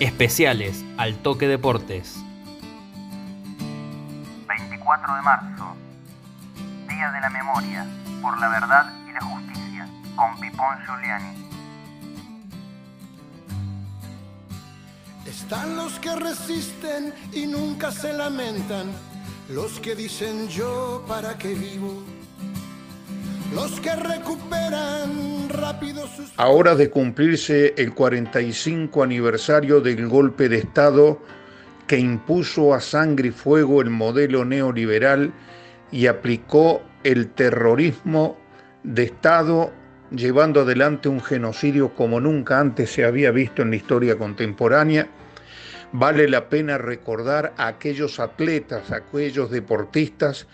Especiales al Toque Deportes. 24 de marzo, Día de la Memoria, por la verdad y la justicia, con Pipón Giuliani. Están los que resisten y nunca se lamentan, los que dicen yo para qué vivo, los que recuperan rápido sus... Ahora de cumplirse el 45 aniversario del golpe de Estado que impuso a sangre y fuego el modelo neoliberal y aplicó el terrorismo de Estado llevando adelante un genocidio como nunca antes se había visto en la historia contemporánea, vale la pena recordar a aquellos atletas, a aquellos deportistas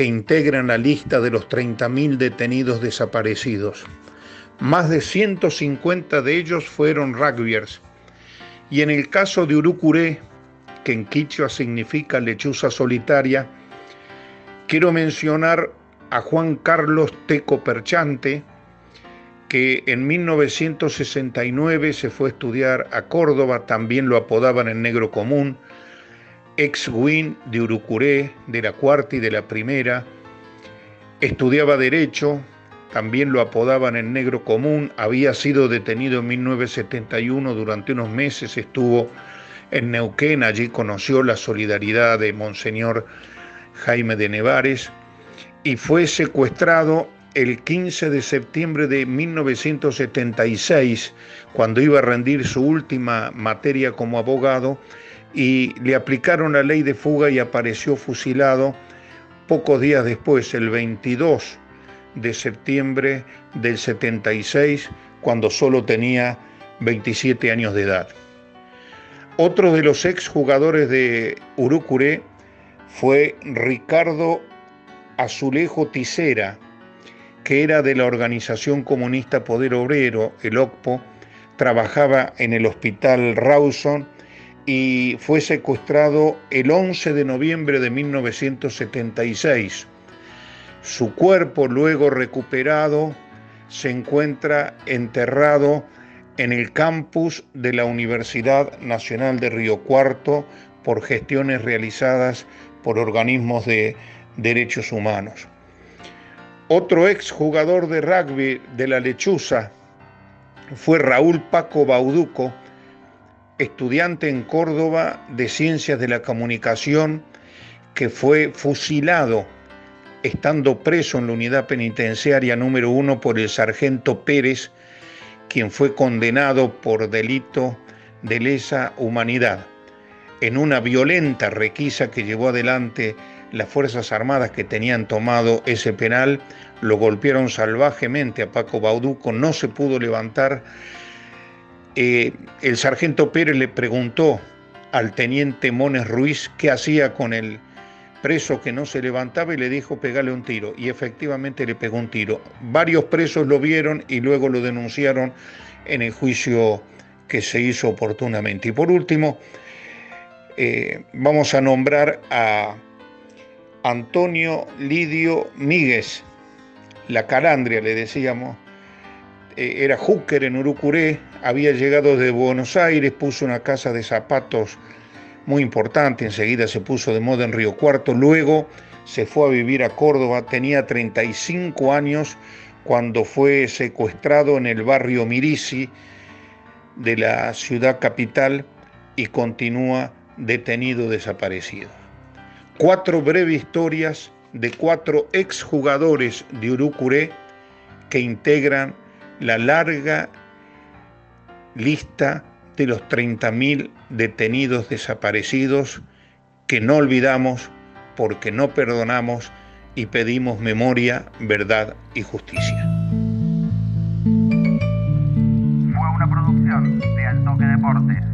que integran la lista de los 30.000 detenidos desaparecidos. Más de 150 de ellos fueron rugbyers. Y en el caso de Urucuré, que en quichua significa lechuza solitaria, quiero mencionar a Juan Carlos Teco Perchante, que en 1969 se fue a estudiar a Córdoba, también lo apodaban el negro común, ex win de Urucuré, de la cuarta y de la primera, estudiaba Derecho, también lo apodaban el negro común, había sido detenido en 1971 durante unos meses, estuvo en Neuquén, allí conoció la solidaridad de Monseñor Jaime de Nevares y fue secuestrado el 15 de septiembre de 1976, cuando iba a rendir su última materia como abogado, y le aplicaron la ley de fuga y apareció fusilado pocos días después, el 22 de septiembre del 76, cuando solo tenía 27 años de edad. Otro de los exjugadores de Urucuré fue Ricardo Azulejo Tisera, que era de la organización comunista Poder Obrero, el OCPO, trabajaba en el hospital Rawson y fue secuestrado el 11 de noviembre de 1976. Su cuerpo, luego recuperado, se encuentra enterrado en el campus de la Universidad Nacional de Río Cuarto por gestiones realizadas por organismos de derechos humanos. Otro exjugador de rugby de la Lechuza fue Raúl Paco Bauduco, estudiante en Córdoba de Ciencias de la Comunicación, que fue fusilado estando preso en la unidad penitenciaria número uno por el sargento Pérez, quien fue condenado por delito de lesa humanidad en una violenta requisa que llevó adelante las Fuerzas Armadas que tenían tomado ese penal, lo golpearon salvajemente a Paco Bauduco, no se pudo levantar. Eh, el sargento Pérez le preguntó al teniente Mones Ruiz qué hacía con el preso que no se levantaba y le dijo pegale un tiro. Y efectivamente le pegó un tiro. Varios presos lo vieron y luego lo denunciaron en el juicio que se hizo oportunamente. Y por último, eh, vamos a nombrar a Antonio Lidio Míguez, la calandria le decíamos, era hooker en Urucuré, había llegado de Buenos Aires, puso una casa de zapatos muy importante, enseguida se puso de moda en Río Cuarto, luego se fue a vivir a Córdoba, tenía 35 años cuando fue secuestrado en el barrio Mirisi de la ciudad capital y continúa detenido desaparecido. Cuatro breves historias de cuatro exjugadores de Urucuré que integran la larga lista de los 30.000 detenidos desaparecidos que no olvidamos porque no perdonamos y pedimos memoria, verdad y justicia. Fue una producción de Altoque Deportes.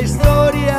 Historia.